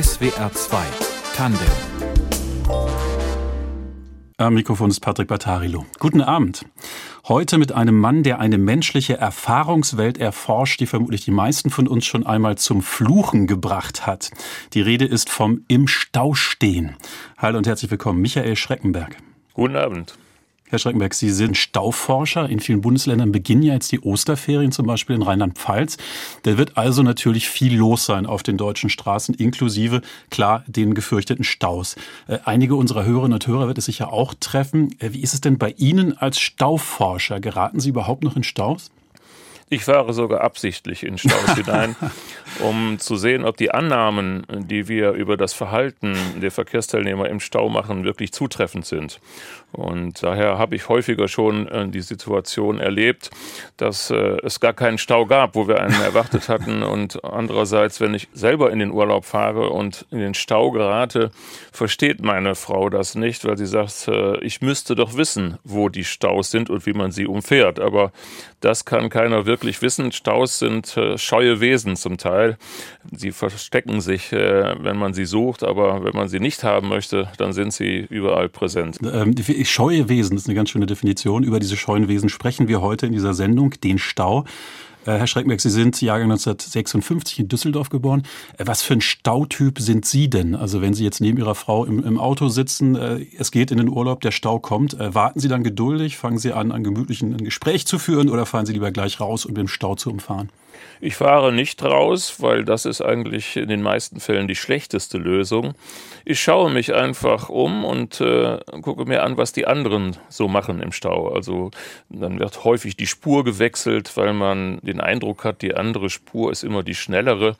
SWR 2 Tandem am Mikrofon ist Patrick Battarilo. Guten Abend. Heute mit einem Mann, der eine menschliche Erfahrungswelt erforscht, die vermutlich die meisten von uns schon einmal zum Fluchen gebracht hat. Die Rede ist vom Im Stau stehen. Hallo und herzlich willkommen, Michael Schreckenberg. Guten Abend. Herr Schreckenberg, Sie sind Stauforscher. In vielen Bundesländern beginnen ja jetzt die Osterferien, zum Beispiel in Rheinland-Pfalz. Da wird also natürlich viel los sein auf den deutschen Straßen, inklusive, klar, den gefürchteten Staus. Äh, einige unserer Hörerinnen und Hörer wird es sicher auch treffen. Äh, wie ist es denn bei Ihnen als Stauforscher? Geraten Sie überhaupt noch in Staus? Ich fahre sogar absichtlich in Staus hinein, um zu sehen, ob die Annahmen, die wir über das Verhalten der Verkehrsteilnehmer im Stau machen, wirklich zutreffend sind. Und daher habe ich häufiger schon äh, die Situation erlebt, dass äh, es gar keinen Stau gab, wo wir einen erwartet hatten. Und andererseits, wenn ich selber in den Urlaub fahre und in den Stau gerate, versteht meine Frau das nicht, weil sie sagt, äh, ich müsste doch wissen, wo die Staus sind und wie man sie umfährt. Aber das kann keiner wirklich wissen. Staus sind scheue Wesen zum Teil. Sie verstecken sich, wenn man sie sucht, aber wenn man sie nicht haben möchte, dann sind sie überall präsent. Ähm, scheue Wesen, das ist eine ganz schöne Definition. Über diese scheuen Wesen sprechen wir heute in dieser Sendung, den Stau. Äh, Herr Schreckberg, Sie sind Jahrgang 1956 in Düsseldorf geboren. Äh, was für ein Stautyp sind Sie denn? Also wenn Sie jetzt neben Ihrer Frau im, im Auto sitzen, äh, es geht in den Urlaub, der Stau kommt, warten Sie dann geduldig, fangen Sie an, ein gemütlichen Gespräch zu führen oder fahren Sie lieber gleich raus, um den Stau zu umfahren? Ich fahre nicht raus, weil das ist eigentlich in den meisten Fällen die schlechteste Lösung. Ich schaue mich einfach um und äh, gucke mir an, was die anderen so machen im Stau. Also dann wird häufig die Spur gewechselt, weil man den Eindruck hat, die andere Spur ist immer die schnellere.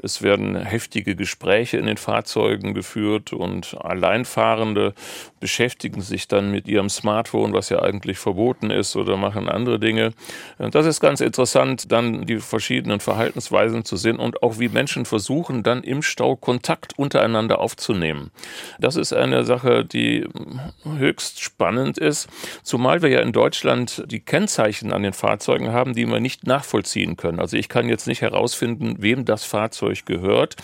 Es werden heftige Gespräche in den Fahrzeugen geführt und Alleinfahrende beschäftigen sich dann mit ihrem Smartphone, was ja eigentlich verboten ist, oder machen andere Dinge. Das ist ganz interessant, dann die verschiedenen Verhaltensweisen zu sehen und auch wie Menschen versuchen, dann im Stau Kontakt untereinander aufzunehmen. Das ist eine Sache, die höchst spannend ist, zumal wir ja in Deutschland die Kennzeichen an den Fahrzeugen haben, die wir nicht nachvollziehen können. Also ich kann jetzt nicht herausfinden, wem das Fahrzeug gehört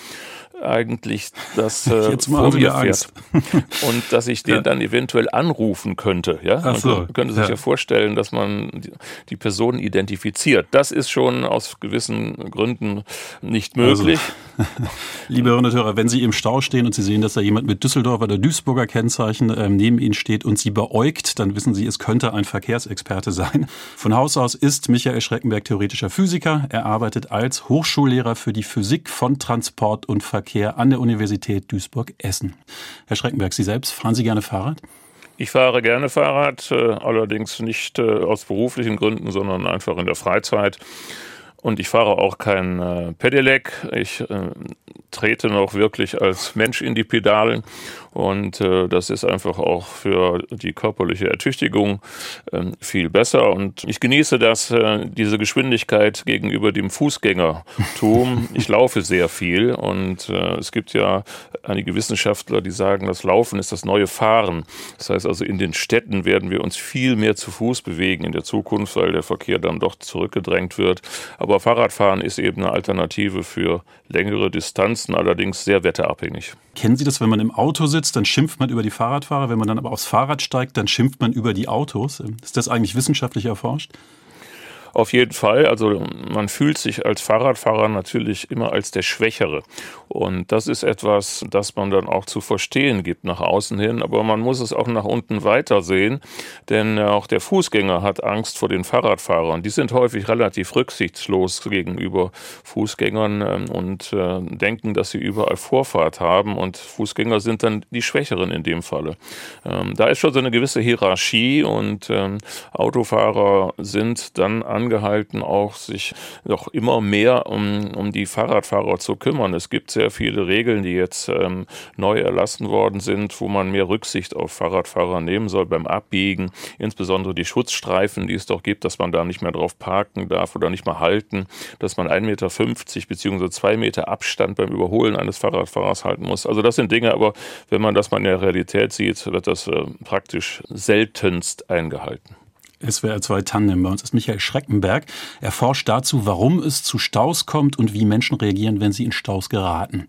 eigentlich das äh, Jetzt vor mir fährt. und dass ich den ja. dann eventuell anrufen könnte. Ja? Man so, könnte sich ja. ja. vorstellen, dass man die Person identifiziert. Das ist schon aus gewissen Gründen nicht möglich. Liebe Hörner und Hörer, wenn Sie im Stau stehen und Sie sehen, dass da jemand mit Düsseldorfer oder Duisburger Kennzeichen ähm, neben Ihnen steht und Sie beäugt, dann wissen Sie, es könnte ein Verkehrsexperte sein. Von Haus aus ist Michael Schreckenberg theoretischer Physiker. Er arbeitet als Hochschullehrer für die Physik von Transport und Verkehr Verkehr an der Universität Duisburg-Essen. Herr Schreckenberg, Sie selbst, fahren Sie gerne Fahrrad? Ich fahre gerne Fahrrad, äh, allerdings nicht äh, aus beruflichen Gründen, sondern einfach in der Freizeit. Und ich fahre auch kein äh, Pedelec. Ich äh, trete noch wirklich als Mensch in die Pedalen. Und äh, das ist einfach auch für die körperliche Ertüchtigung äh, viel besser. Und ich genieße das, äh, diese Geschwindigkeit gegenüber dem Fußgängertum. Ich laufe sehr viel und äh, es gibt ja einige Wissenschaftler, die sagen, das Laufen ist das neue Fahren. Das heißt also, in den Städten werden wir uns viel mehr zu Fuß bewegen in der Zukunft, weil der Verkehr dann doch zurückgedrängt wird. Aber Fahrradfahren ist eben eine Alternative für längere Distanzen, allerdings sehr wetterabhängig. Kennen Sie das, wenn man im Auto sitzt, dann schimpft man über die Fahrradfahrer, wenn man dann aber aufs Fahrrad steigt, dann schimpft man über die Autos? Ist das eigentlich wissenschaftlich erforscht? Auf jeden Fall. Also man fühlt sich als Fahrradfahrer natürlich immer als der Schwächere. Und das ist etwas, das man dann auch zu verstehen gibt nach außen hin. Aber man muss es auch nach unten weiter sehen. Denn auch der Fußgänger hat Angst vor den Fahrradfahrern. Die sind häufig relativ rücksichtslos gegenüber Fußgängern ähm, und äh, denken, dass sie überall Vorfahrt haben. Und Fußgänger sind dann die Schwächeren in dem Falle. Ähm, da ist schon so eine gewisse Hierarchie und ähm, Autofahrer sind dann an angehalten, auch sich noch immer mehr um, um die Fahrradfahrer zu kümmern. Es gibt sehr viele Regeln, die jetzt ähm, neu erlassen worden sind, wo man mehr Rücksicht auf Fahrradfahrer nehmen soll beim Abbiegen, insbesondere die Schutzstreifen, die es doch gibt, dass man da nicht mehr drauf parken darf oder nicht mehr halten, dass man 1,50 Meter bzw. 2 Meter Abstand beim Überholen eines Fahrradfahrers halten muss. Also das sind Dinge, aber wenn man das mal in der Realität sieht, wird das äh, praktisch seltenst eingehalten. SWR 2 Tandem. Bei uns ist Michael Schreckenberg. Er forscht dazu, warum es zu Staus kommt und wie Menschen reagieren, wenn sie in Staus geraten.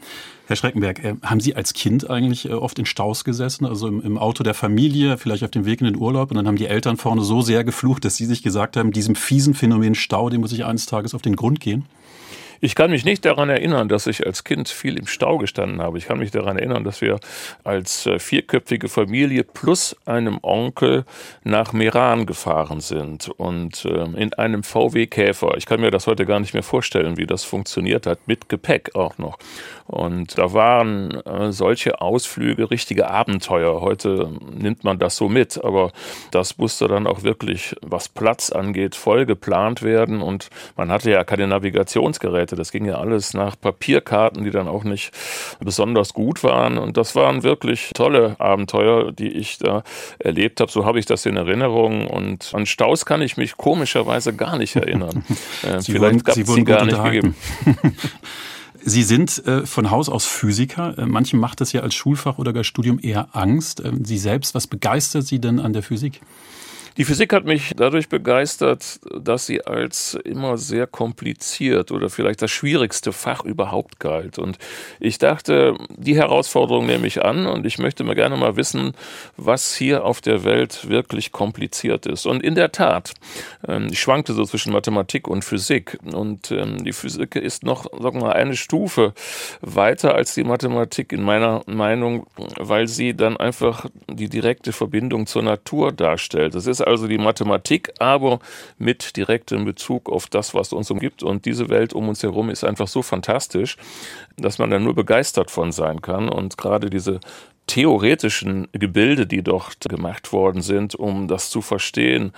Herr Schreckenberg, äh, haben Sie als Kind eigentlich äh, oft in Staus gesessen, also im, im, Auto der Familie, vielleicht auf dem Weg in den Urlaub und dann haben die Eltern vorne so sehr geflucht, dass Sie sich gesagt haben, diesem fiesen Phänomen Stau, dem muss ich eines Tages auf den Grund gehen? Ich kann mich nicht daran erinnern, dass ich als Kind viel im Stau gestanden habe. Ich kann mich daran erinnern, dass wir als äh, vierköpfige Familie plus einem Onkel nach Meran gefahren sind und ähm, in einem VW Käfer. Ich kann mir das heute gar nicht mehr vorstellen, wie das funktioniert hat, mit Gepäck auch noch. Und da waren äh, solche Ausflüge richtige Abenteuer. Heute nimmt man das so mit, aber das musste dann auch wirklich, was Platz angeht, voll geplant werden. Und man hatte ja keine Navigationsgeräte Seite. Das ging ja alles nach Papierkarten, die dann auch nicht besonders gut waren. Und das waren wirklich tolle Abenteuer, die ich da erlebt habe. So habe ich das in Erinnerung. Und an Staus kann ich mich komischerweise gar nicht erinnern. Äh, Sie Vielleicht gab es sie gar nicht gegeben. Sie sind äh, von Haus aus Physiker. Äh, manchem macht das ja als Schulfach oder gar Studium eher Angst. Äh, sie selbst, was begeistert Sie denn an der Physik? Die Physik hat mich dadurch begeistert, dass sie als immer sehr kompliziert oder vielleicht das schwierigste Fach überhaupt galt. Und ich dachte, die Herausforderung nehme ich an und ich möchte mir gerne mal wissen, was hier auf der Welt wirklich kompliziert ist. Und in der Tat, ähm, ich schwankte so zwischen Mathematik und Physik. Und ähm, die Physik ist noch, sagen wir mal, eine Stufe weiter als die Mathematik in meiner Meinung, weil sie dann einfach die direkte Verbindung zur Natur darstellt. Das ist also die Mathematik, aber mit direktem Bezug auf das, was uns umgibt. Und diese Welt um uns herum ist einfach so fantastisch, dass man da nur begeistert von sein kann. Und gerade diese theoretischen Gebilde, die dort gemacht worden sind, um das zu verstehen,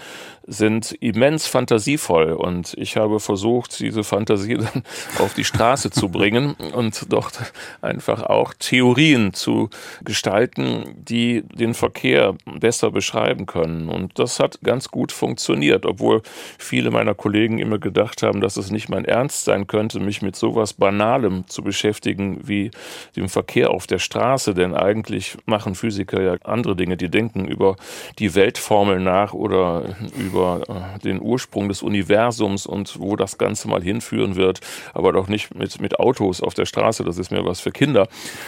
sind immens fantasievoll. Und ich habe versucht, diese Fantasie dann auf die Straße zu bringen und dort einfach auch Theorien zu gestalten, die den Verkehr besser beschreiben können. Und das hat ganz gut funktioniert, obwohl viele meiner Kollegen immer gedacht haben, dass es nicht mein Ernst sein könnte, mich mit sowas Banalem zu beschäftigen wie dem Verkehr auf der Straße. Denn eigentlich Natürlich machen Physiker ja andere Dinge, die denken über die Weltformel nach oder über äh, den Ursprung des Universums und wo das Ganze mal hinführen wird, aber doch nicht mit, mit Autos auf der Straße, das ist mir was für Kinder.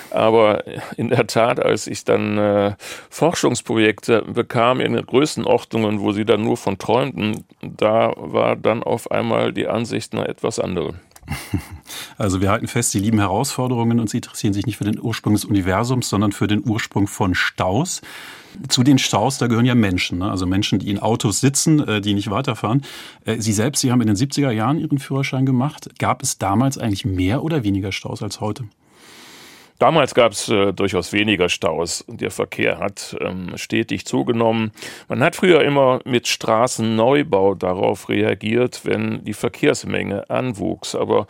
Aber in der Tat, als ich dann äh, Forschungsprojekte bekam in Größenordnungen, wo sie dann nur von träumten, da war dann auf einmal die Ansicht eine etwas andere. Also wir halten fest, Sie lieben Herausforderungen und Sie interessieren sich nicht für den Ursprung des Universums, sondern für den Ursprung von Staus. Zu den Staus, da gehören ja Menschen, ne? also Menschen, die in Autos sitzen, äh, die nicht weiterfahren. Äh, Sie selbst, Sie haben in den 70er Jahren Ihren Führerschein gemacht. Gab es damals eigentlich mehr oder weniger Staus als heute? Damals gab es äh, durchaus weniger Staus. Der Verkehr hat ähm, stetig zugenommen. Man hat früher immer mit Straßenneubau darauf reagiert, wenn die Verkehrsmenge anwuchs. Aber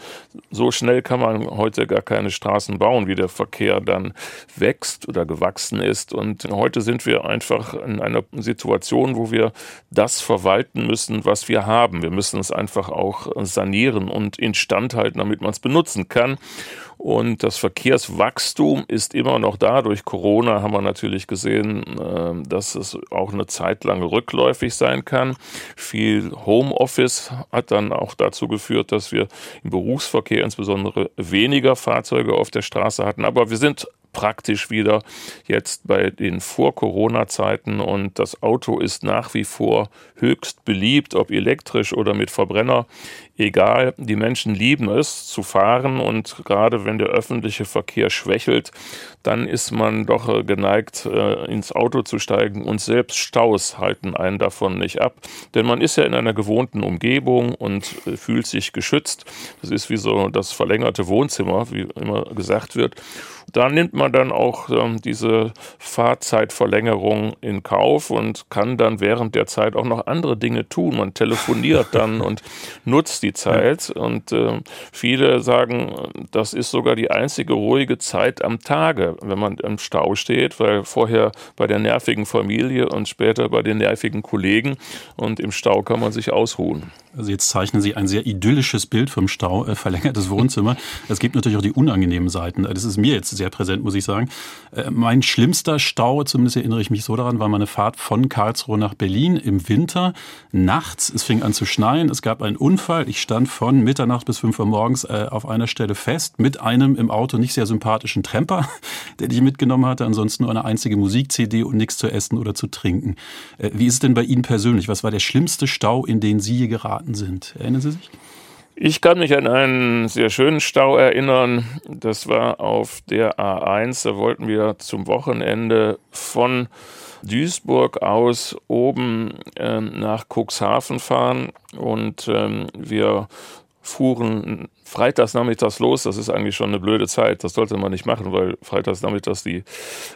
so schnell kann man heute gar keine Straßen bauen, wie der Verkehr dann wächst oder gewachsen ist. Und heute sind wir einfach in einer Situation, wo wir das verwalten müssen, was wir haben. Wir müssen es einfach auch sanieren und instand halten, damit man es benutzen kann. Und das Verkehrswachstum ist immer noch da. Durch Corona haben wir natürlich gesehen, ähm, dass es auch eine Zeit lang rückläufig sein kann. Viel Homeoffice hat dann auch dazu geführt, dass wir im Berufsverkehr insbesondere weniger Fahrzeuge auf der Straße hatten. Aber wir sind praktisch wieder jetzt bei den Vor-Corona-Zeiten und das Auto ist nach wie vor höchst beliebt, ob elektrisch oder mit Verbrenner. Egal, die Menschen lieben es zu fahren und gerade wenn der öffentliche Verkehr schwächelt, dann ist man doch geneigt, äh, ins Auto zu steigen und selbst Staus halten einen davon nicht ab. Denn man ist ja in einer gewohnten Umgebung und äh, fühlt sich geschützt. Das ist wie so das verlängerte Wohnzimmer, wie immer gesagt wird. Da nimmt man dann auch ähm, diese Fahrzeitverlängerung in Kauf und kann dann während der Zeit auch noch andere Dinge tun. Man telefoniert dann und nutzt die Zeit. Und äh, viele sagen, das ist sogar die einzige ruhige Zeit am Tage, wenn man im Stau steht, weil vorher bei der nervigen Familie und später bei den nervigen Kollegen und im Stau kann man sich ausruhen. Also jetzt zeichnen Sie ein sehr idyllisches Bild vom Stau, äh, verlängertes Wohnzimmer. Es gibt natürlich auch die unangenehmen Seiten. Das ist mir jetzt sehr sehr präsent, muss ich sagen. Äh, mein schlimmster Stau, zumindest erinnere ich mich so daran, war meine Fahrt von Karlsruhe nach Berlin im Winter. Nachts, es fing an zu schneien, es gab einen Unfall. Ich stand von Mitternacht bis 5 Uhr morgens äh, auf einer Stelle fest mit einem im Auto nicht sehr sympathischen Tremper, den ich mitgenommen hatte. Ansonsten nur eine einzige Musik-CD und nichts zu essen oder zu trinken. Äh, wie ist es denn bei Ihnen persönlich? Was war der schlimmste Stau, in den Sie geraten sind? Erinnern Sie sich? Ich kann mich an einen sehr schönen Stau erinnern. Das war auf der A1. Da wollten wir zum Wochenende von Duisburg aus oben äh, nach Cuxhaven fahren und ähm, wir fuhren freitags nachmittags los. Das ist eigentlich schon eine blöde Zeit. Das sollte man nicht machen, weil freitags nachmittags die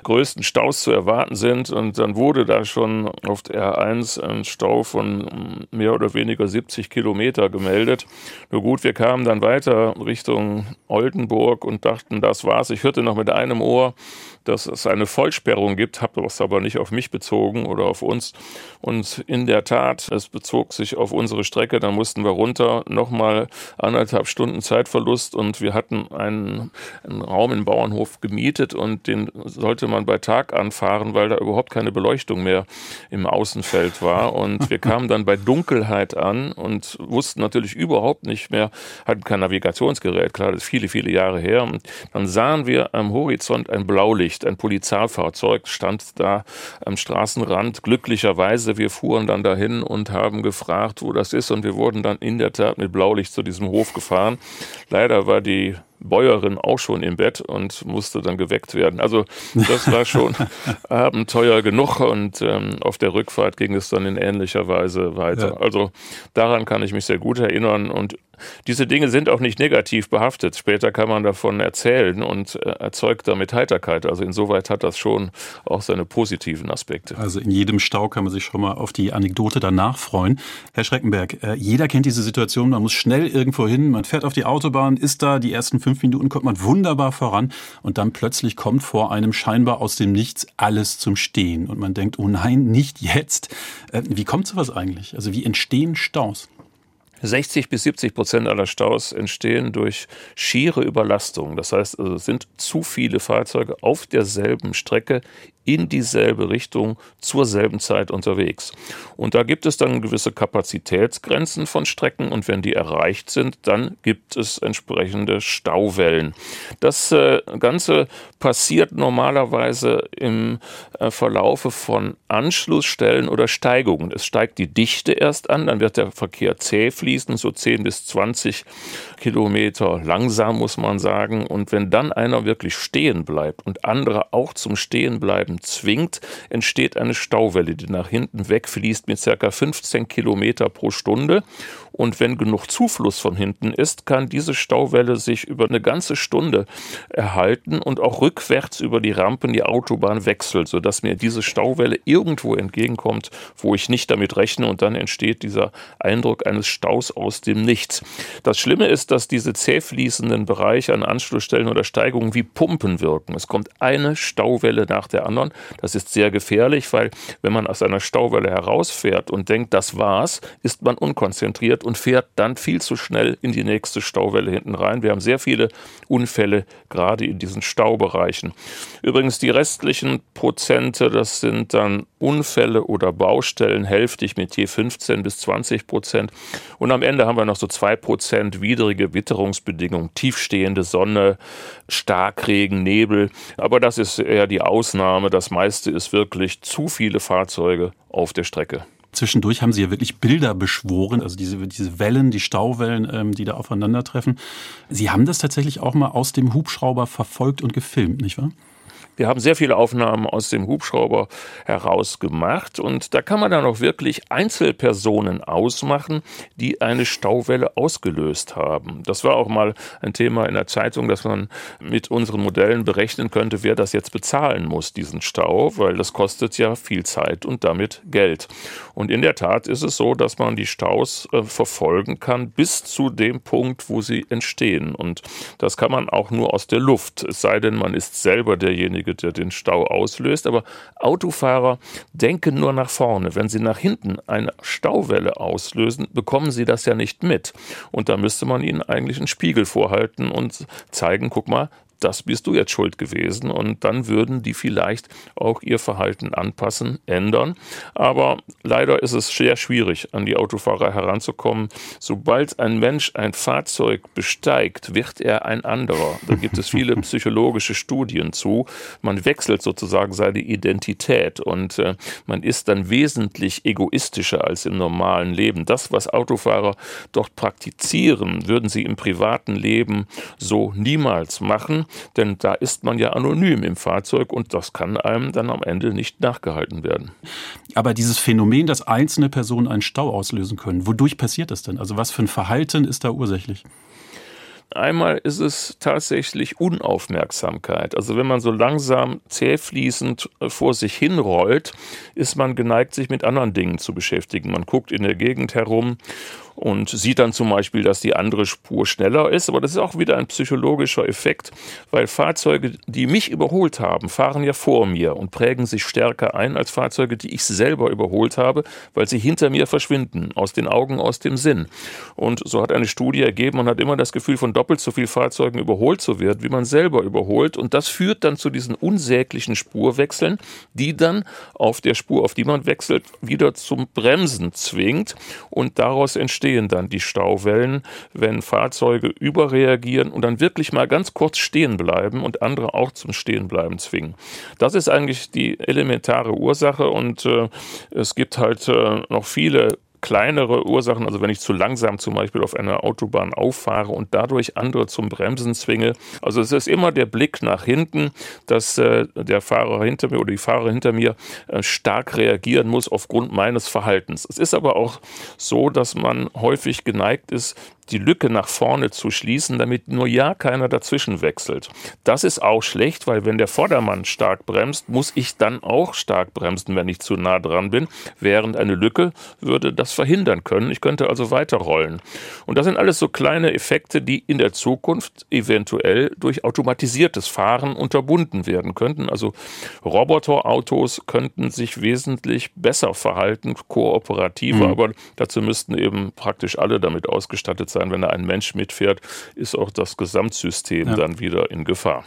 größten Staus zu erwarten sind. Und dann wurde da schon auf der R1 ein Stau von mehr oder weniger 70 Kilometer gemeldet. Nur gut, wir kamen dann weiter Richtung Oldenburg und dachten, das war's. Ich hörte noch mit einem Ohr, dass es eine Vollsperrung gibt, habe das aber nicht auf mich bezogen oder auf uns. Und in der Tat, es bezog sich auf unsere Strecke, da mussten wir runter, nochmal anderthalb Stunden Zeitverlust und wir hatten einen, einen Raum im Bauernhof gemietet und den sollte man bei Tag anfahren, weil da überhaupt keine Beleuchtung mehr im Außenfeld war. Und wir kamen dann bei Dunkelheit an und wussten natürlich überhaupt nicht mehr, hatten kein Navigationsgerät, klar, das ist viele, viele Jahre her. Und dann sahen wir am Horizont ein Blaulicht Licht. Ein Polizeifahrzeug stand da am Straßenrand. Glücklicherweise, wir fuhren dann dahin und haben gefragt, wo das ist. Und wir wurden dann in der Tat mit Blaulicht zu diesem Hof gefahren. Leider war die Bäuerin auch schon im Bett und musste dann geweckt werden. Also das war schon Abenteuer genug und ähm, auf der Rückfahrt ging es dann in ähnlicher Weise weiter. Ja. Also daran kann ich mich sehr gut erinnern und diese Dinge sind auch nicht negativ behaftet. Später kann man davon erzählen und äh, erzeugt damit Heiterkeit. Also insoweit hat das schon auch seine positiven Aspekte. Also in jedem Stau kann man sich schon mal auf die Anekdote danach freuen. Herr Schreckenberg, äh, jeder kennt diese Situation, man muss schnell irgendwo hin, man fährt auf die Autobahn, ist da, die ersten fünf Minuten kommt man wunderbar voran und dann plötzlich kommt vor einem scheinbar aus dem Nichts alles zum Stehen und man denkt, oh nein, nicht jetzt. Äh, wie kommt sowas eigentlich? Also wie entstehen Staus? 60 bis 70 Prozent aller Staus entstehen durch schiere Überlastung. Das heißt, also es sind zu viele Fahrzeuge auf derselben Strecke in dieselbe Richtung zur selben Zeit unterwegs. Und da gibt es dann gewisse Kapazitätsgrenzen von Strecken und wenn die erreicht sind, dann gibt es entsprechende Stauwellen. Das äh, Ganze passiert normalerweise im äh, Verlaufe von Anschlussstellen oder Steigungen. Es steigt die Dichte erst an, dann wird der Verkehr zäh fließen, so 10 bis 20 Kilometer langsam muss man sagen. Und wenn dann einer wirklich stehen bleibt und andere auch zum Stehen bleiben zwingt, entsteht eine Stauwelle, die nach hinten wegfließt mit ca. 15 Kilometer pro Stunde. Und wenn genug Zufluss von hinten ist, kann diese Stauwelle sich über eine ganze Stunde erhalten und auch rückwärts über die Rampen die Autobahn wechselt, sodass mir diese Stauwelle irgendwo entgegenkommt, wo ich nicht damit rechne und dann entsteht dieser Eindruck eines Staus aus dem Nichts. Das Schlimme ist, dass diese zäh fließenden Bereiche an Anschlussstellen oder Steigungen wie Pumpen wirken. Es kommt eine Stauwelle nach der anderen. Das ist sehr gefährlich, weil wenn man aus einer Stauwelle herausfährt und denkt, das war's, ist man unkonzentriert und fährt dann viel zu schnell in die nächste Stauwelle hinten rein. Wir haben sehr viele Unfälle gerade in diesen Staubereichen. Übrigens die restlichen Prozente, das sind dann Unfälle oder Baustellen, hälftig mit je 15 bis 20 Prozent. Und am Ende haben wir noch so zwei Prozent widrige Witterungsbedingungen, tiefstehende Sonne, Starkregen, Nebel. Aber das ist eher die Ausnahme. Das meiste ist wirklich zu viele Fahrzeuge auf der Strecke. Zwischendurch haben sie ja wirklich Bilder beschworen, also diese, diese Wellen, die Stauwellen, ähm, die da aufeinandertreffen. Sie haben das tatsächlich auch mal aus dem Hubschrauber verfolgt und gefilmt, nicht wahr? Wir haben sehr viele Aufnahmen aus dem Hubschrauber heraus gemacht und da kann man dann auch wirklich Einzelpersonen ausmachen, die eine Stauwelle ausgelöst haben. Das war auch mal ein Thema in der Zeitung, dass man mit unseren Modellen berechnen könnte, wer das jetzt bezahlen muss, diesen Stau, weil das kostet ja viel Zeit und damit Geld. Und in der Tat ist es so, dass man die Staus äh, verfolgen kann bis zu dem Punkt, wo sie entstehen. Und das kann man auch nur aus der Luft, es sei denn, man ist selber derjenige, derjenige, der den Stau auslöst. Aber Autofahrer denken nur nach vorne. Wenn sie nach hinten eine Stauwelle auslösen, bekommen sie das ja nicht mit. Und da müsste man ihnen eigentlich einen Spiegel vorhalten und zeigen, guck mal, das bist du jetzt schuld gewesen. Und dann würden die vielleicht auch ihr Verhalten anpassen, ändern. Aber leider ist es sehr schwierig, an die Autofahrer heranzukommen. Sobald ein Mensch ein Fahrzeug besteigt, wird er ein anderer. Da gibt es viele psychologische Studien zu. Man wechselt sozusagen seine Identität und äh, man ist dann wesentlich egoistischer als im normalen Leben. Das, was Autofahrer dort praktizieren, würden sie im privaten Leben so niemals machen, denn da ist man ja anonym im Fahrzeug und das kann einem dann am Ende nicht nachgehalten werden. Aber dieses Phänomen, dass einzelne Personen einen Stau auslösen können, wodurch passiert das denn? Also was für ein Verhalten ist da ursächlich? Einmal ist es tatsächlich Unaufmerksamkeit. Also wenn man so langsam zähfließend äh, vor sich hinrollt, ist man geneigt, sich mit anderen Dingen zu beschäftigen. Man guckt in der Gegend herum und sieht dann zum Beispiel, dass die andere Spur schneller ist. Aber das ist auch wieder ein psychologischer Effekt, weil Fahrzeuge, die mich überholt haben, fahren ja vor mir und prägen sich stärker ein als Fahrzeuge, die ich selber überholt habe, weil sie hinter mir verschwinden, aus den Augen, aus dem Sinn. Und so hat eine Studie ergeben, man hat immer das Gefühl, von doppelt so vielen Fahrzeugen überholt zu werden, wie man selber überholt. Und das führt dann zu diesen unsäglichen Spurwechseln, die dann auf der Spur, auf die man wechselt, wieder zum Bremsen zwingt. Und daraus entsteht entstehen dann die Stauwellen, wenn Fahrzeuge überreagieren und dann wirklich mal ganz kurz stehen bleiben und andere auch zum Stehenbleiben zwingen. Das ist eigentlich die elementare Ursache und äh, es gibt halt äh, noch viele kleinere Ursachen, also wenn ich zu langsam zum Beispiel auf einer Autobahn auffahre und dadurch andere zum Bremsen zwinge. Also es ist immer der Blick nach hinten, dass äh, der Fahrer hinter mir oder die Fahrer hinter mir äh, stark reagieren muss aufgrund meines Verhaltens. Es ist aber auch so, dass man häufig geneigt ist, die Lücke nach vorne zu schließen, damit nur ja keiner dazwischen wechselt. Das ist auch schlecht, weil wenn der Vordermann stark bremst, muss ich dann auch stark bremsen, wenn ich zu nah dran bin, während eine Lücke würde das verhindern können. Ich könnte also weiterrollen. Und das sind alles so kleine Effekte, die in der Zukunft eventuell durch automatisiertes Fahren unterbunden werden könnten. Also Roboterautos könnten sich wesentlich besser verhalten, kooperativer, mhm. aber dazu müssten eben praktisch alle damit ausgestattet sein sein, wenn da ein Mensch mitfährt, ist auch das Gesamtsystem ja. dann wieder in Gefahr.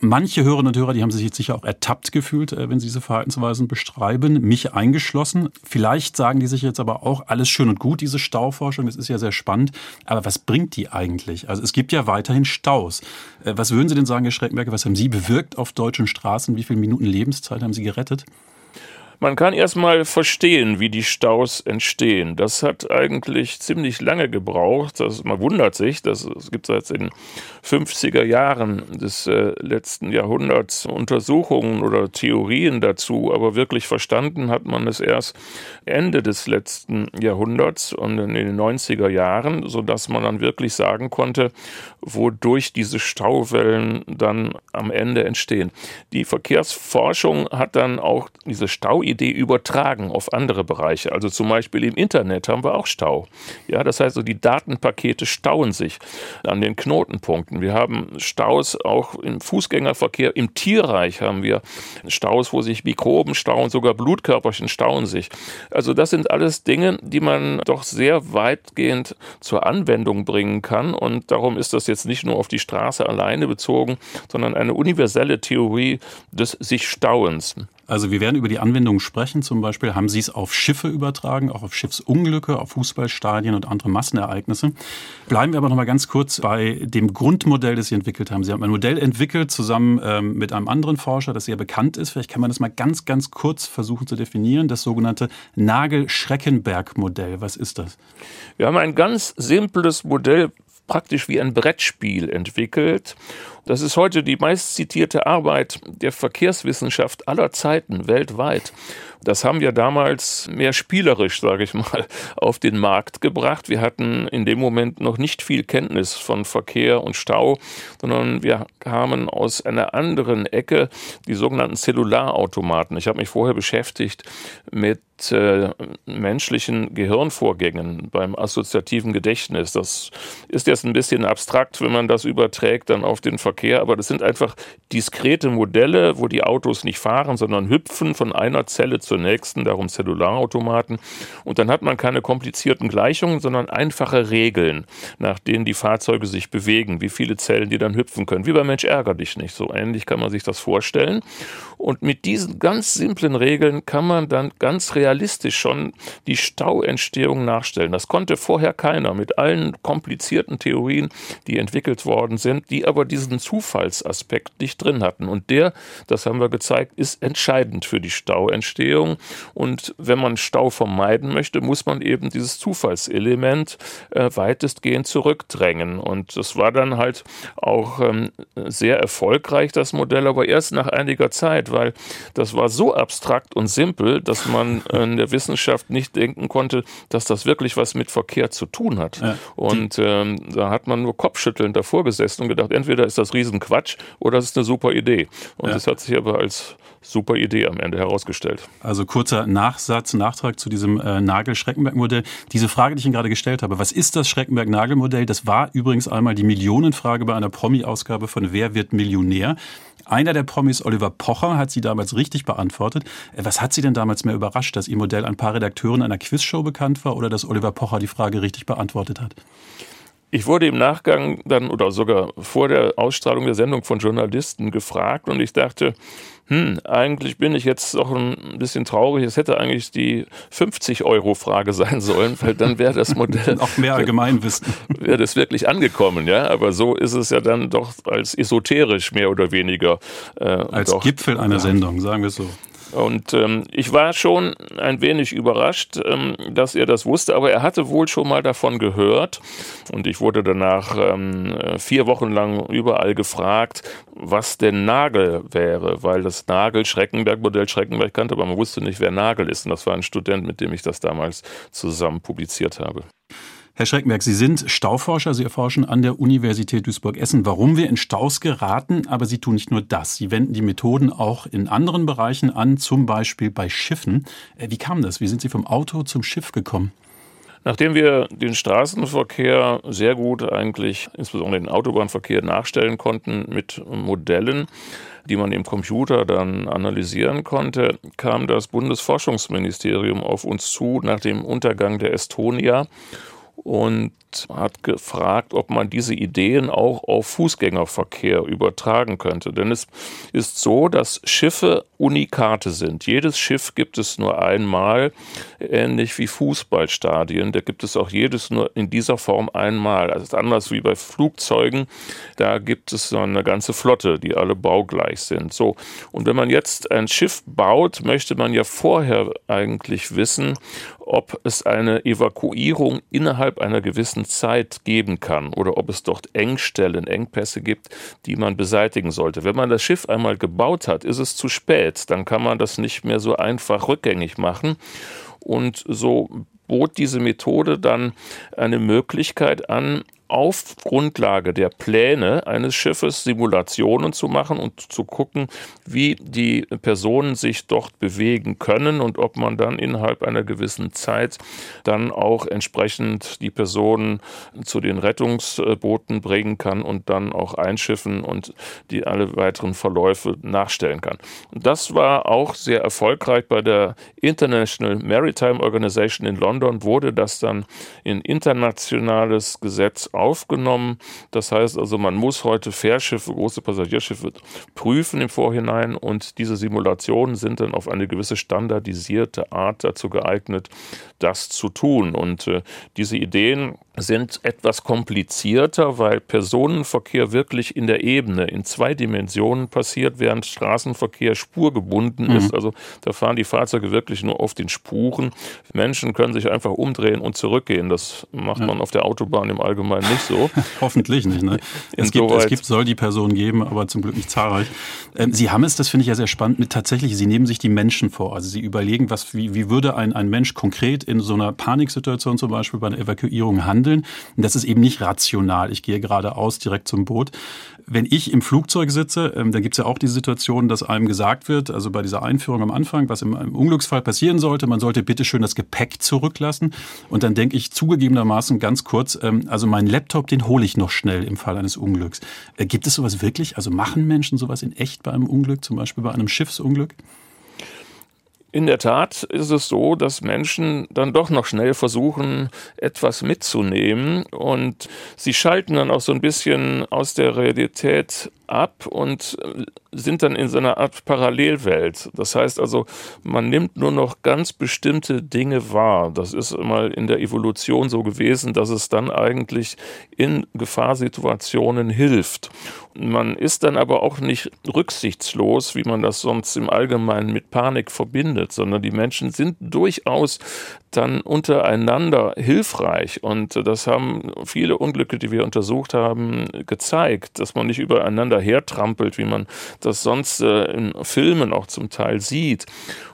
Manche Hörerinnen und Hörer, die haben sich jetzt sicher auch ertappt gefühlt, äh, wenn sie diese Verhaltensweisen beschreiben, mich eingeschlossen. Vielleicht sagen die sich jetzt aber auch, alles schön und gut, diese Stauforschung, das ist ja sehr spannend, aber was bringt die eigentlich? Also es gibt ja weiterhin Staus. Äh, was würden Sie denn sagen, Herr Schreckenberger, was haben Sie bewirkt auf deutschen Straßen? Wie viele Minuten Lebenszeit haben Sie gerettet? Man kann erstmal verstehen, wie die Staus entstehen. Das hat eigentlich ziemlich lange gebraucht. Das, man wundert sich, dass es gibt seit den 50er Jahren des äh, letzten Jahrhunderts Untersuchungen oder Theorien dazu, aber wirklich verstanden hat man es erst Ende des letzten Jahrhunderts und in den 90er Jahren, sodass man dann wirklich sagen konnte, wodurch diese Stauwellen dann am Ende entstehen. Die Verkehrsforschung hat dann auch diese Stauidee Idee übertragen auf andere Bereiche. Also zum Beispiel im Internet haben wir auch Stau. Ja, das heißt, so die Datenpakete stauen sich an den Knotenpunkten. Wir haben Staus auch im Fußgängerverkehr. Im Tierreich haben wir Staus, wo sich Mikroben stauen, sogar Blutkörperchen stauen sich. Also das sind alles Dinge, die man doch sehr weitgehend zur Anwendung bringen kann. Und darum ist das jetzt nicht nur auf die Straße alleine bezogen, sondern eine universelle Theorie des sich Stauens. Also wir werden über die Anwendungen sprechen. Zum Beispiel haben Sie es auf Schiffe übertragen, auch auf Schiffsunglücke, auf Fußballstadien und andere Massenereignisse. Bleiben wir aber noch mal ganz kurz bei dem Grundmodell, das Sie entwickelt haben. Sie haben ein Modell entwickelt zusammen ähm, mit einem anderen Forscher, das sehr bekannt ist. Vielleicht kann man das mal ganz, ganz kurz versuchen zu definieren. Das sogenannte Nagel-Schreckenberg-Modell. Was ist das? Wir haben ein ganz simples Modell, praktisch wie ein Brettspiel entwickelt. Das ist heute die meistzitierte Arbeit der Verkehrswissenschaft aller Zeiten weltweit. Das haben wir damals mehr spielerisch, sage ich mal, auf den Markt gebracht. Wir hatten in dem Moment noch nicht viel Kenntnis von Verkehr und Stau, sondern wir kamen aus einer anderen Ecke, die sogenannten Zellularautomaten. Ich habe mich vorher beschäftigt mit äh, menschlichen Gehirnvorgängen beim assoziativen Gedächtnis. Das ist jetzt ein bisschen abstrakt, wenn man das überträgt dann auf den Verkehr, aber das sind einfach diskrete Modelle, wo die Autos nicht fahren, sondern hüpfen von einer Zelle zur zur nächsten, darum Zellularautomaten. Und dann hat man keine komplizierten Gleichungen, sondern einfache Regeln, nach denen die Fahrzeuge sich bewegen, wie viele Zellen die dann hüpfen können. Wie bei Mensch ärger dich nicht. So ähnlich kann man sich das vorstellen. Und mit diesen ganz simplen Regeln kann man dann ganz realistisch schon die Stauentstehung nachstellen. Das konnte vorher keiner mit allen komplizierten Theorien, die entwickelt worden sind, die aber diesen Zufallsaspekt nicht drin hatten. Und der, das haben wir gezeigt, ist entscheidend für die Stauentstehung. Und wenn man Stau vermeiden möchte, muss man eben dieses Zufallselement äh, weitestgehend zurückdrängen. Und das war dann halt auch ähm, sehr erfolgreich, das Modell, aber erst nach einiger Zeit, weil das war so abstrakt und simpel, dass man in der Wissenschaft nicht denken konnte, dass das wirklich was mit Verkehr zu tun hat. Ja, und ähm, da hat man nur kopfschüttelnd davor gesessen und gedacht, entweder ist das Riesenquatsch oder es ist eine super Idee. Und ja. das hat sich aber als super Idee am Ende herausgestellt. Also kurzer Nachsatz, Nachtrag zu diesem äh, Nagel-Schreckenberg-Modell. Diese Frage, die ich Ihnen gerade gestellt habe, was ist das Schreckenberg-Nagel-Modell? Das war übrigens einmal die Millionenfrage bei einer Promi-Ausgabe von Wer wird Millionär? Einer der Promis, Oliver Pocher, hat sie damals richtig beantwortet. Äh, was hat Sie denn damals mehr überrascht, dass Ihr Modell ein paar Redakteuren einer Quizshow bekannt war oder dass Oliver Pocher die Frage richtig beantwortet hat? Ich wurde im Nachgang dann oder sogar vor der Ausstrahlung der Sendung von Journalisten gefragt und ich dachte, hm, eigentlich bin ich jetzt doch ein bisschen traurig. Es hätte eigentlich die 50-Euro-Frage sein sollen, weil dann wäre das Modell. Auch mehr Allgemeinwissen. Wäre das wirklich angekommen, ja. Aber so ist es ja dann doch als esoterisch mehr oder weniger. Äh, als Gipfel einer Sendung, sagen wir es so. Und ähm, ich war schon ein wenig überrascht, ähm, dass er das wusste, aber er hatte wohl schon mal davon gehört. Und ich wurde danach ähm, vier Wochen lang überall gefragt, was denn Nagel wäre, weil das Nagel Schreckenberg-Modell Schreckenberg kannte, aber man wusste nicht, wer Nagel ist. Und das war ein Student, mit dem ich das damals zusammen publiziert habe. Herr Schreckenberg, Sie sind Stauforscher, Sie erforschen an der Universität Duisburg-Essen, warum wir in Staus geraten, aber Sie tun nicht nur das. Sie wenden die Methoden auch in anderen Bereichen an, zum Beispiel bei Schiffen. Äh, wie kam das? Wie sind Sie vom Auto zum Schiff gekommen? Nachdem wir den Straßenverkehr sehr gut eigentlich, insbesondere den Autobahnverkehr, nachstellen konnten mit Modellen, die man im Computer dann analysieren konnte, kam das Bundesforschungsministerium auf uns zu nach dem Untergang der Estonia und hat gefragt, ob man diese Ideen auch auf Fußgängerverkehr übertragen könnte. Denn es ist so, dass Schiffe Unikate sind. Jedes Schiff gibt es nur einmal, ähnlich wie Fußballstadien. Da gibt es auch jedes nur in dieser Form einmal. Also ist anders wie bei Flugzeugen. Da gibt es so eine ganze Flotte, die alle baugleich sind. So. Und wenn man jetzt ein Schiff baut, möchte man ja vorher eigentlich wissen, ob es eine Evakuierung innerhalb einer gewissen Zeit geben kann oder ob es dort Engstellen, Engpässe gibt, die man beseitigen sollte. Wenn man das Schiff einmal gebaut hat, ist es zu spät. Dann kann man das nicht mehr so einfach rückgängig machen. Und so bot diese Methode dann eine Möglichkeit an, auf Grundlage der Pläne eines Schiffes Simulationen zu machen und zu gucken, wie die Personen sich dort bewegen können und ob man dann innerhalb einer gewissen Zeit dann auch entsprechend die Personen zu den Rettungsbooten bringen kann und dann auch einschiffen und die alle weiteren Verläufe nachstellen kann. Das war auch sehr erfolgreich bei der International Maritime Organization in London wurde das dann in internationales Gesetz aufgenommen. Das heißt also, man muss heute Fährschiffe, große Passagierschiffe prüfen im Vorhinein und diese Simulationen sind dann auf eine gewisse standardisierte Art dazu geeignet, das zu tun. Und äh, diese Ideen sind etwas komplizierter, weil Personenverkehr wirklich in der Ebene, in zwei Dimensionen passiert, während Straßenverkehr spurgebunden mhm. ist. Also da fahren die Fahrzeuge wirklich nur auf den Spuren. Menschen können sich einfach umdrehen und zurückgehen. Das macht ja. man auf der Autobahn im Allgemeinen nicht so. Hoffentlich nicht. Ne? Es, gibt, es gibt, soll die Person geben, aber zum Glück nicht zahlreich. Ähm, Sie haben es, das finde ich ja sehr spannend, mit tatsächlich, Sie nehmen sich die Menschen vor. Also Sie überlegen, was, wie, wie würde ein, ein Mensch konkret in so einer Paniksituation zum Beispiel bei einer Evakuierung handeln handeln. Und das ist eben nicht rational. Ich gehe geradeaus direkt zum Boot. Wenn ich im Flugzeug sitze, ähm, dann gibt es ja auch die Situation, dass einem gesagt wird, also bei dieser Einführung am Anfang, was im, im Unglücksfall passieren sollte, man sollte bitte schön das Gepäck zurücklassen. Und dann denke ich zugegebenermaßen ganz kurz, ähm, also meinen Laptop, den hole ich noch schnell im Fall eines Unglücks. Äh, gibt es sowas wirklich? Also machen Menschen sowas in echt bei einem Unglück, zum Beispiel bei einem Schiffsunglück? In der Tat ist es so, dass Menschen dann doch noch schnell versuchen, etwas mitzunehmen und sie schalten dann auch so ein bisschen aus der Realität ab und sind dann in so einer Art Parallelwelt. Das heißt also, man nimmt nur noch ganz bestimmte Dinge wahr. Das ist mal in der Evolution so gewesen, dass es dann eigentlich in Gefahrsituationen hilft. Man ist dann aber auch nicht rücksichtslos, wie man das sonst im Allgemeinen mit Panik verbindet, sondern die Menschen sind durchaus dann untereinander hilfreich. Und das haben viele Unglücke, die wir untersucht haben, gezeigt, dass man nicht übereinander hertrampelt, wie man das sonst äh, in Filmen auch zum Teil sieht.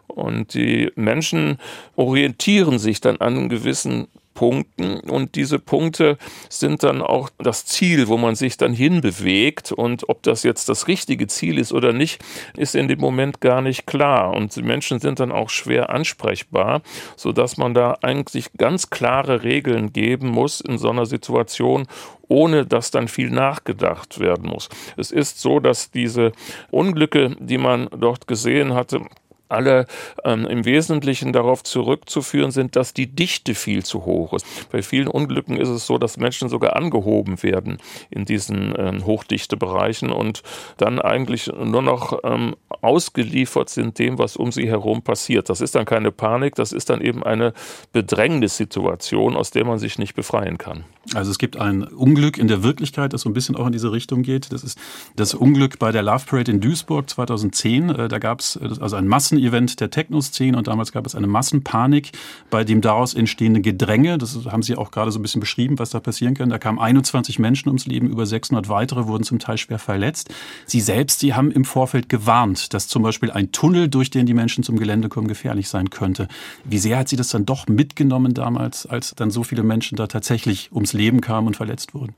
Und die Menschen orientieren sich dann an gewissen Punkten. Und diese Punkte sind dann auch das Ziel, wo man sich dann hinbewegt. Und ob das jetzt das richtige Ziel ist oder nicht, ist in dem Moment gar nicht klar. Und die Menschen sind dann auch schwer ansprechbar, so dass man da eigentlich ganz klare Regeln geben muss in so einer Situation, ohne dass dann viel nachgedacht werden muss. Es ist so, dass diese Unglücke, die man dort gesehen hatte, alle ähm, im Wesentlichen darauf zurückzuführen sind, dass die Dichte viel zu hoch ist. Bei vielen Unglücken ist es so, dass Menschen sogar angehoben werden in diesen ähm, Hochdichtebereichen und dann eigentlich nur noch ähm, ausgeliefert sind dem, was um sie herum passiert. Das ist dann keine Panik, das ist dann eben eine Bedrängnissituation, aus der man sich nicht befreien kann. Also es gibt ein Unglück in der Wirklichkeit, das so ein bisschen auch in diese Richtung geht. Das ist das Unglück bei der Love Parade in Duisburg 2010. Äh, da gab es äh, also ein Massen Event der Techno-Szene und damals gab es eine Massenpanik bei dem daraus entstehenden Gedränge. Das haben Sie auch gerade so ein bisschen beschrieben, was da passieren kann. Da kamen 21 Menschen ums Leben, über 600 weitere wurden zum Teil schwer verletzt. Sie selbst, Sie haben im Vorfeld gewarnt, dass zum Beispiel ein Tunnel, durch den die Menschen zum Gelände kommen, gefährlich sein könnte. Wie sehr hat Sie das dann doch mitgenommen damals, als dann so viele Menschen da tatsächlich ums Leben kamen und verletzt wurden?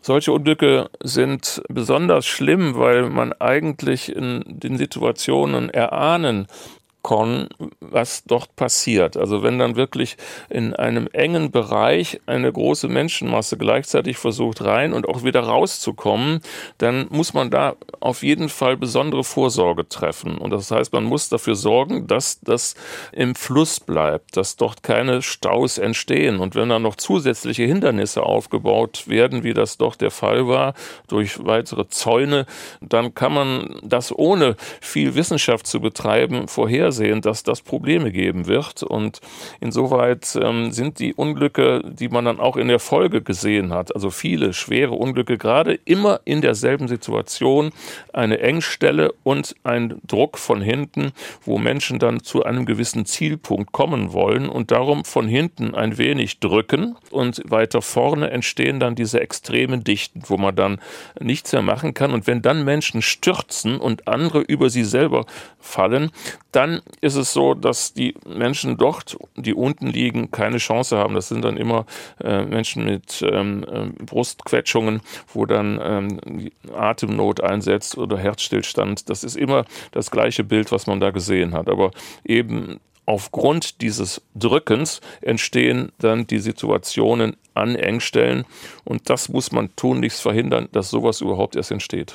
Solche Unglücke sind besonders schlimm, weil man eigentlich in den Situationen erahnen Con, was dort passiert. Also wenn dann wirklich in einem engen Bereich eine große Menschenmasse gleichzeitig versucht rein und auch wieder rauszukommen, dann muss man da auf jeden Fall besondere Vorsorge treffen. Und das heißt, man muss dafür sorgen, dass das im Fluss bleibt, dass dort keine Staus entstehen. Und wenn dann noch zusätzliche Hindernisse aufgebaut werden, wie das doch der Fall war, durch weitere Zäune, dann kann man das ohne viel Wissenschaft zu betreiben vorhersehen vorhersehen, dass das Probleme geben wird. Und insoweit ähm, sind die Unglücke, die man dann auch in der Folge gesehen hat, also viele schwere Unglücke, gerade immer in derselben Situation, eine Engstelle und ein Druck von hinten, wo Menschen dann zu einem gewissen Zielpunkt kommen wollen und darum von hinten ein wenig drücken und weiter vorne entstehen dann diese extremen Dichten, wo man dann nichts mehr machen kann. Und wenn dann Menschen stürzen und andere über sie selber fallen, dann ist es so, dass die Menschen dort, die unten liegen, keine Chance haben. Das sind dann immer äh, Menschen mit ähm, äh, Brustquetschungen, wo dann ähm, Atemnot einsetzt oder Herzstillstand. Das ist immer das gleiche Bild, was man da gesehen hat. Aber eben aufgrund dieses Drückens entstehen dann die Situationen an Engstellen und das muss man tunlichst verhindern, dass sowas überhaupt erst entsteht.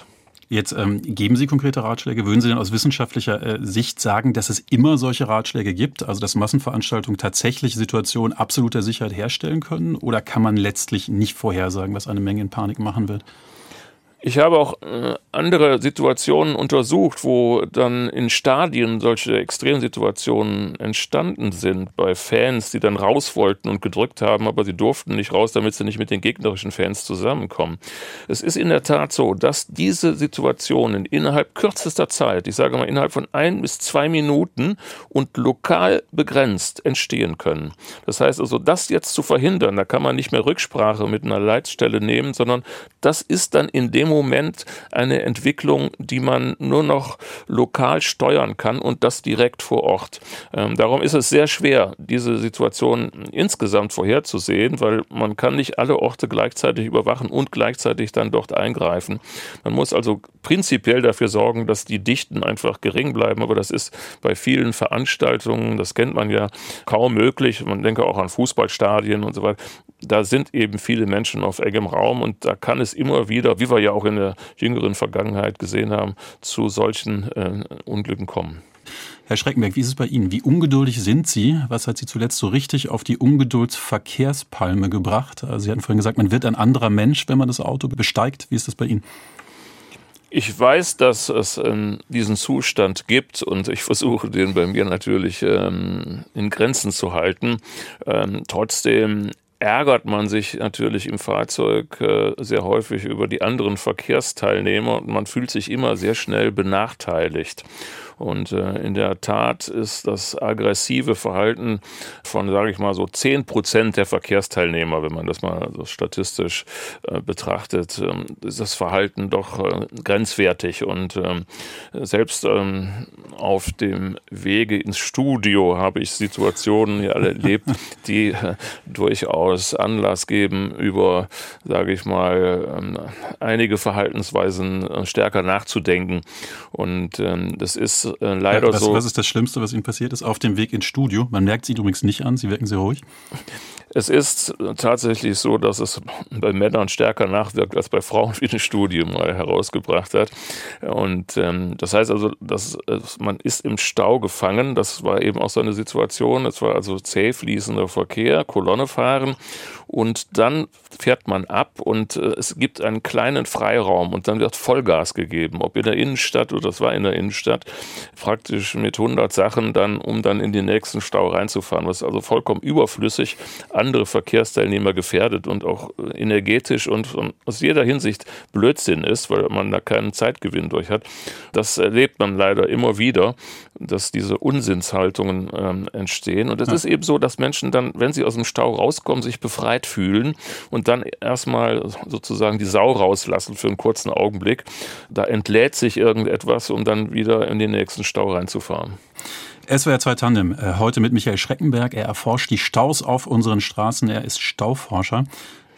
Jetzt ähm, geben Sie konkrete Ratschläge. Würden Sie denn aus wissenschaftlicher äh, Sicht sagen, dass es immer solche Ratschläge gibt, also dass Massenveranstaltungen tatsächlich Situationen absoluter Sicherheit herstellen können? Oder kann man letztlich nicht vorhersagen, was eine Menge in Panik machen wird? Ich habe auch äh, andere Situationen untersucht, wo dann in Stadien solche Extremsituationen entstanden sind bei Fans, die dann raus wollten und gedrückt haben, aber sie durften nicht raus, damit sie nicht mit den gegnerischen Fans zusammenkommen. Es ist in der Tat so, dass diese Situationen innerhalb kürzester Zeit, ich sage mal innerhalb von ein bis zwei Minuten und lokal begrenzt entstehen können. Das heißt also, das jetzt zu verhindern, da kann man nicht mehr Rücksprache mit einer Leitstelle nehmen, sondern das ist dann in dem Moment eine Entwicklung, die man nur noch lokal steuern kann und das direkt vor Ort. Ähm, darum ist es sehr schwer, diese Situation insgesamt vorherzusehen, weil man kann nicht alle Orte gleichzeitig überwachen und gleichzeitig dann dort eingreifen. Man muss also prinzipiell dafür sorgen, dass die Dichten einfach gering bleiben, aber das ist bei vielen Veranstaltungen, das kennt man ja, kaum möglich. Man denke auch an Fußballstadien und so weiter. Da sind eben viele Menschen auf engem Raum und da kann es immer wieder, wie wir ja auch auch in der jüngeren Vergangenheit gesehen haben, zu solchen äh, Unglücken kommen. Herr Schreckenberg, wie ist es bei Ihnen? Wie ungeduldig sind Sie? Was hat Sie zuletzt so richtig auf die Ungeduldsverkehrspalme gebracht? Also Sie hatten vorhin gesagt, man wird ein anderer Mensch, wenn man das Auto besteigt. Wie ist das bei Ihnen? Ich weiß, dass es ähm, diesen Zustand gibt und ich versuche den bei mir natürlich ähm, in Grenzen zu halten. Ähm, trotzdem ärgert man sich natürlich im Fahrzeug äh, sehr häufig über die anderen Verkehrsteilnehmer und man fühlt sich immer sehr schnell benachteiligt. Und äh, in der Tat ist das aggressive Verhalten von, sage ich mal, so 10 Prozent der Verkehrsteilnehmer, wenn man das mal so statistisch äh, betrachtet, ähm, ist das Verhalten doch äh, grenzwertig. Und ähm, selbst ähm, auf dem Wege ins Studio habe ich Situationen erlebt, die äh, durchaus Anlass geben, über, sage ich mal, ähm, einige Verhaltensweisen äh, stärker nachzudenken. Und das ist äh, leider was, so. Was ist das Schlimmste, was Ihnen passiert ist auf dem Weg ins Studio? Man merkt Sie übrigens nicht an, Sie wirken sehr ruhig. Es ist tatsächlich so, dass es bei Männern stärker nachwirkt als bei Frauen, wie eine Studie mal herausgebracht hat. Und ähm, das heißt also, dass, dass man ist im Stau gefangen. Das war eben auch so eine Situation. Es war also zäh fließender Verkehr, Kolonne fahren und dann fährt man ab und äh, es gibt einen kleinen Freiraum und dann wird Vollgas gegeben, ob in der Innenstadt oder das war in der Innenstadt, praktisch mit 100 Sachen dann, um dann in den nächsten Stau reinzufahren, was also vollkommen überflüssig andere Verkehrsteilnehmer gefährdet und auch äh, energetisch und aus jeder Hinsicht Blödsinn ist, weil man da keinen Zeitgewinn durch hat. Das erlebt man leider immer wieder, dass diese Unsinnshaltungen ähm, entstehen und es ja. ist eben so, dass Menschen dann, wenn sie aus dem Stau rauskommen, sich befreien Leid fühlen und dann erstmal sozusagen die Sau rauslassen für einen kurzen Augenblick. Da entlädt sich irgendetwas, um dann wieder in den nächsten Stau reinzufahren. SWR 2 Tandem, äh, heute mit Michael Schreckenberg. Er erforscht die Staus auf unseren Straßen. Er ist Stauforscher.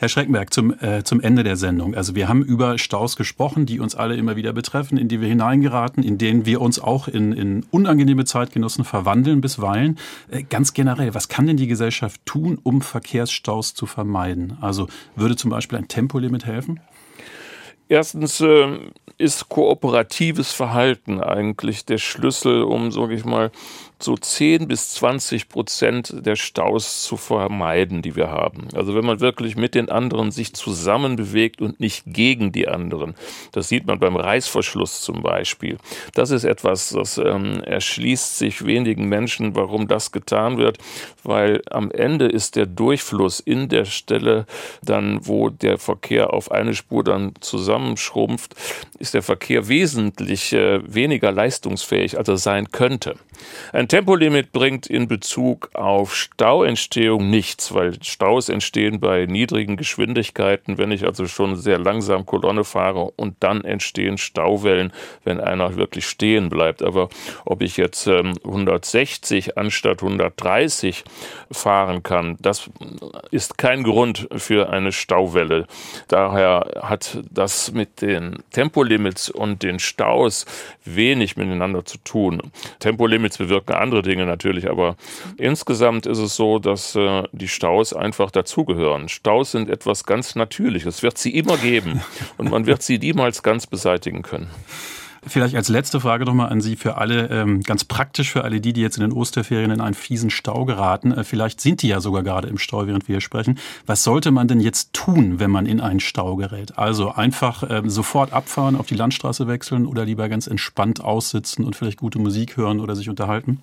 Herr Schreckenberg, zum, äh, zum Ende der Sendung. Also wir haben über Staus gesprochen, die uns alle immer wieder betreffen, in die wir hineingeraten, in denen wir uns auch in, in unangenehme Zeitgenossen verwandeln bisweilen. Äh, ganz generell, was kann denn die Gesellschaft tun, um Verkehrsstaus zu vermeiden? Also würde zum Beispiel ein Tempolimit helfen? Erstens äh, ist kooperatives Verhalten eigentlich der Schlüssel, um, sage ich mal, so 10 bis 20 Prozent der Staus zu vermeiden, die wir haben. Also wenn man wirklich mit den anderen sich zusammen bewegt und nicht gegen die anderen. Das sieht man beim Reißverschluss zum Beispiel. Das ist etwas, das ähm, erschließt sich wenigen Menschen, warum das getan wird, weil am Ende ist der Durchfluss in der Stelle dann, wo der Verkehr auf eine Spur dann zusammenschrumpft, ist der Verkehr wesentlich äh, weniger leistungsfähig, als er sein könnte. Ein Tempolimit bringt in Bezug auf Stauentstehung nichts, weil Staus entstehen bei niedrigen Geschwindigkeiten, wenn ich also schon sehr langsam Kolonne fahre und dann entstehen Stauwellen, wenn einer wirklich stehen bleibt. Aber ob ich jetzt 160 ähm, anstatt 130 fahren kann, das ist kein Grund für eine Stauwelle. Daher hat das mit den Tempolimits und den Staus wenig miteinander zu tun. Tempolimits bewirken andere Dinge natürlich, aber insgesamt ist es so, dass äh, die Staus einfach dazugehören. Staus sind etwas ganz Natürliches. Es wird sie immer geben und man wird sie niemals ganz beseitigen können. Vielleicht als letzte Frage nochmal an Sie für alle, ähm, ganz praktisch für alle die, die jetzt in den Osterferien in einen fiesen Stau geraten. Äh, vielleicht sind die ja sogar gerade im Stau, während wir hier sprechen. Was sollte man denn jetzt tun, wenn man in einen Stau gerät? Also einfach ähm, sofort abfahren, auf die Landstraße wechseln oder lieber ganz entspannt aussitzen und vielleicht gute Musik hören oder sich unterhalten?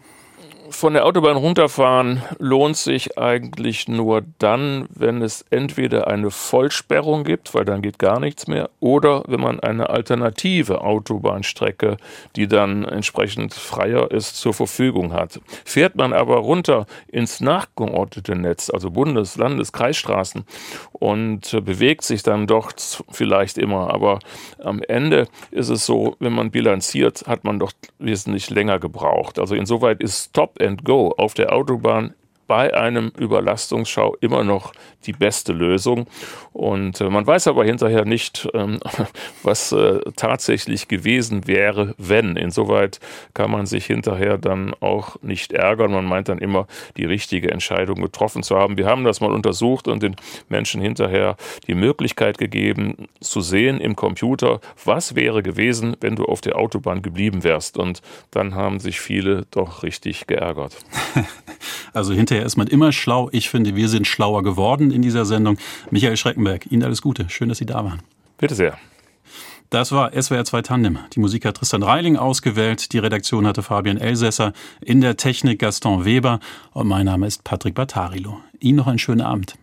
Von der Autobahn runterfahren lohnt sich eigentlich nur dann, wenn es entweder eine Vollsperrung gibt, weil dann geht gar nichts mehr, oder wenn man eine alternative Autobahnstrecke, die dann entsprechend freier ist, zur Verfügung hat. Fährt man aber runter ins nachgeordnete Netz, also Bundes-, Landes-, Kreisstraßen und bewegt sich dann dort vielleicht immer, aber am Ende ist es so, wenn man bilanziert, hat man doch wesentlich länger gebraucht. Also insoweit ist Top and Go auf der Autobahn bei einem Überlastungsschau immer noch die beste Lösung. Und äh, man weiß aber hinterher nicht, ähm, was äh, tatsächlich gewesen wäre, wenn. Insoweit kann man sich hinterher dann auch nicht ärgern. Man meint dann immer, die richtige Entscheidung getroffen zu haben. Wir haben das mal untersucht und den Menschen hinterher die Möglichkeit gegeben, zu sehen im Computer, was wäre gewesen, wenn du auf der Autobahn geblieben wärst. Und dann haben sich viele doch richtig geärgert. Also hinterher ist man immer schlau. Ich finde, wir sind schlauer geworden in dieser Sendung. Michael Schreckenberg, Ihnen alles Gute. Schön, dass Sie da waren. Bitte sehr. Das war SWR 2 Tandem. Die Musik hat Tristan Reiling ausgewählt. Die Redaktion hatte Fabian Elsässer. In der Technik Gaston Weber. Und mein Name ist Patrick Battarilo. Ihnen noch einen schönen Abend.